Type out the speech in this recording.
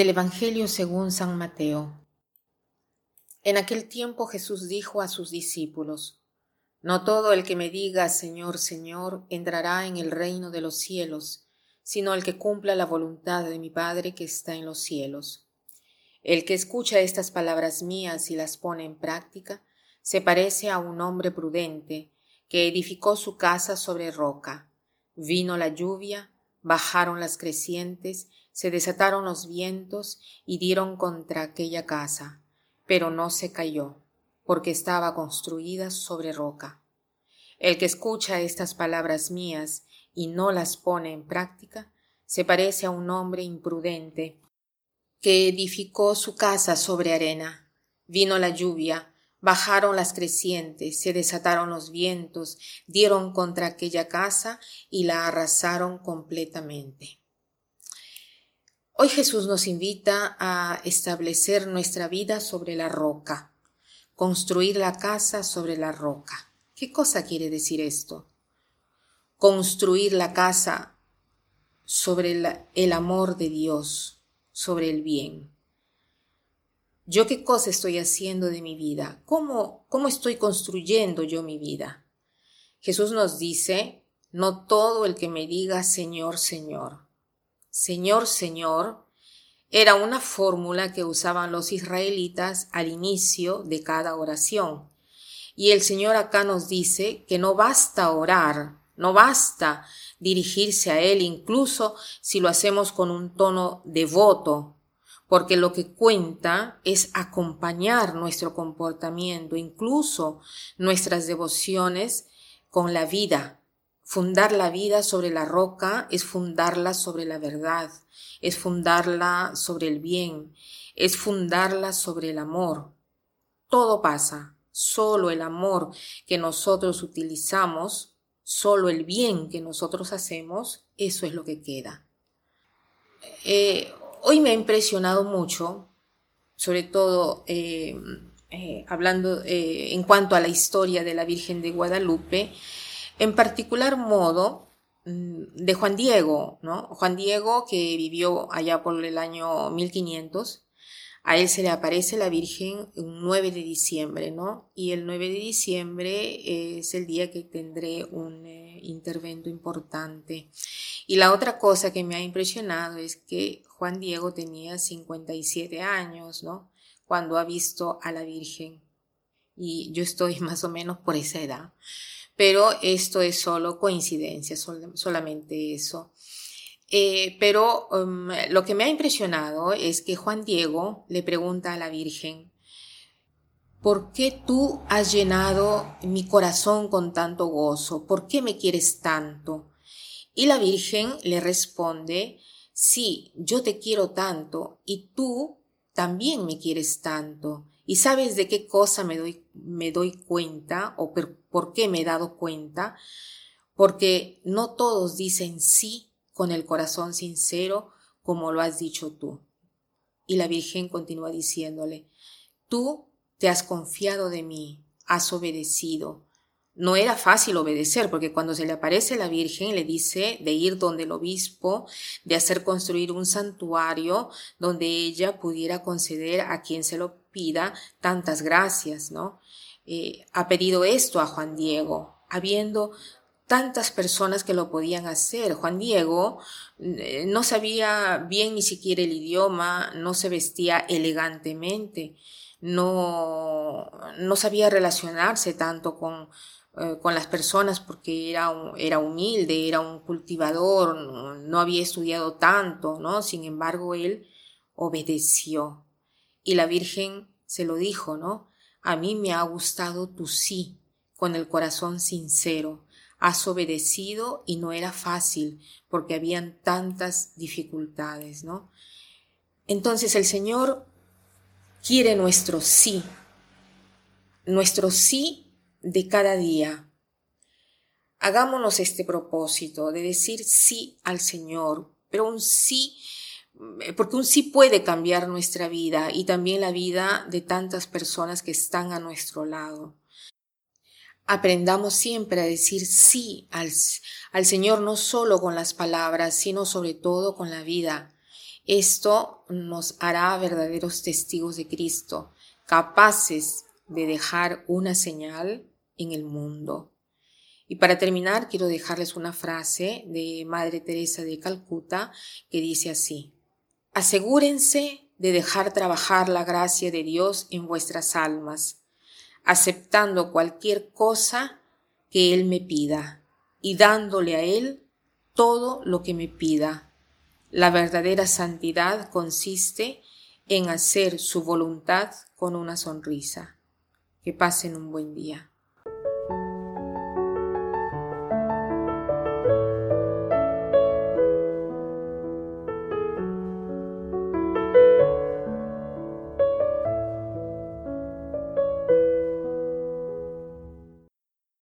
Del Evangelio según San Mateo. En aquel tiempo Jesús dijo a sus discípulos, No todo el que me diga Señor, Señor, entrará en el reino de los cielos, sino el que cumpla la voluntad de mi Padre que está en los cielos. El que escucha estas palabras mías y las pone en práctica, se parece a un hombre prudente que edificó su casa sobre roca. Vino la lluvia, bajaron las crecientes, se desataron los vientos y dieron contra aquella casa, pero no se cayó, porque estaba construida sobre roca. El que escucha estas palabras mías y no las pone en práctica, se parece a un hombre imprudente que edificó su casa sobre arena. Vino la lluvia, bajaron las crecientes, se desataron los vientos, dieron contra aquella casa y la arrasaron completamente. Hoy Jesús nos invita a establecer nuestra vida sobre la roca, construir la casa sobre la roca. ¿Qué cosa quiere decir esto? Construir la casa sobre el, amor de Dios, sobre el bien. ¿Yo qué cosa estoy haciendo de mi vida? ¿Cómo, cómo estoy construyendo yo mi vida? Jesús nos dice, no todo el que me diga Señor, Señor. Señor, Señor, era una fórmula que usaban los israelitas al inicio de cada oración. Y el Señor acá nos dice que no basta orar, no basta dirigirse a Él, incluso si lo hacemos con un tono devoto, porque lo que cuenta es acompañar nuestro comportamiento, incluso nuestras devociones, con la vida, Fundar la vida sobre la roca es fundarla sobre la verdad, es fundarla sobre el bien, es fundarla sobre el amor. Todo pasa, solo el amor que nosotros utilizamos, solo el bien que nosotros hacemos, eso es lo que queda. Eh, hoy me ha impresionado mucho, sobre todo eh, eh, hablando en cuanto a la historia de la Virgen de Guadalupe, en particular modo mm, de Juan Diego, ¿no? Juan Diego que vivió allá por el año 1500, a él se le aparece la Virgen un 9 de diciembre, ¿no? Y el 9 de diciembre es el día que tendré un eh, intervento importante. Y la otra cosa que me ha impresionado es que Juan Diego tenía 57 años, ¿no? Cuando ha visto a la Virgen. Y yo estoy más o menos por esa edad pero esto es solo coincidencia, solamente eso. Eh, pero um, lo que me ha impresionado es que Juan Diego le pregunta a la Virgen, ¿por qué tú has llenado mi corazón con tanto gozo? ¿Por qué me quieres tanto? Y la Virgen le responde, sí, yo te quiero tanto y tú también me quieres tanto. ¿Y sabes de qué cosa me doy, me doy cuenta o por qué me he dado cuenta? Porque no todos dicen sí con el corazón sincero como lo has dicho tú. Y la Virgen continúa diciéndole, tú te has confiado de mí, has obedecido, no era fácil obedecer, porque cuando se le aparece la Virgen le dice de ir donde el obispo, de hacer construir un santuario donde ella pudiera conceder a quien se lo pida tantas gracias, ¿no? Eh, ha pedido esto a Juan Diego, habiendo tantas personas que lo podían hacer. Juan Diego eh, no sabía bien ni siquiera el idioma, no se vestía elegantemente, no, no sabía relacionarse tanto con, eh, con las personas porque era, era humilde, era un cultivador, no, había estudiado tanto, ¿no? Sin embargo, él obedeció. Y la Virgen se lo dijo, ¿no? A mí me ha gustado tu sí, con el corazón sincero. Has obedecido y no era fácil porque habían tantas dificultades, ¿no? Entonces el Señor quiere nuestro sí, nuestro sí de cada día. Hagámonos este propósito de decir sí al Señor, pero un sí, eh, porque un sí puede cambiar nuestra vida y también la vida de tantas personas que están a nuestro lado. Aprendamos siempre a decir sí al, al Señor, no solo con las palabras, sino sobre todo con la vida, Esto nos hará verdaderos testigos de Cristo, capaces de dejar una señal en el mundo. Y para terminar, quiero dejarles una frase de Madre Teresa de Calcuta que dice así, Asegúrense de dejar trabajar la gracia de Dios en vuestras almas, aceptando cualquier cosa que Él me pida y dándole a Él todo lo que me pida. La verdadera santidad consiste en hacer su voluntad con una sonrisa. Que pasen un buen día.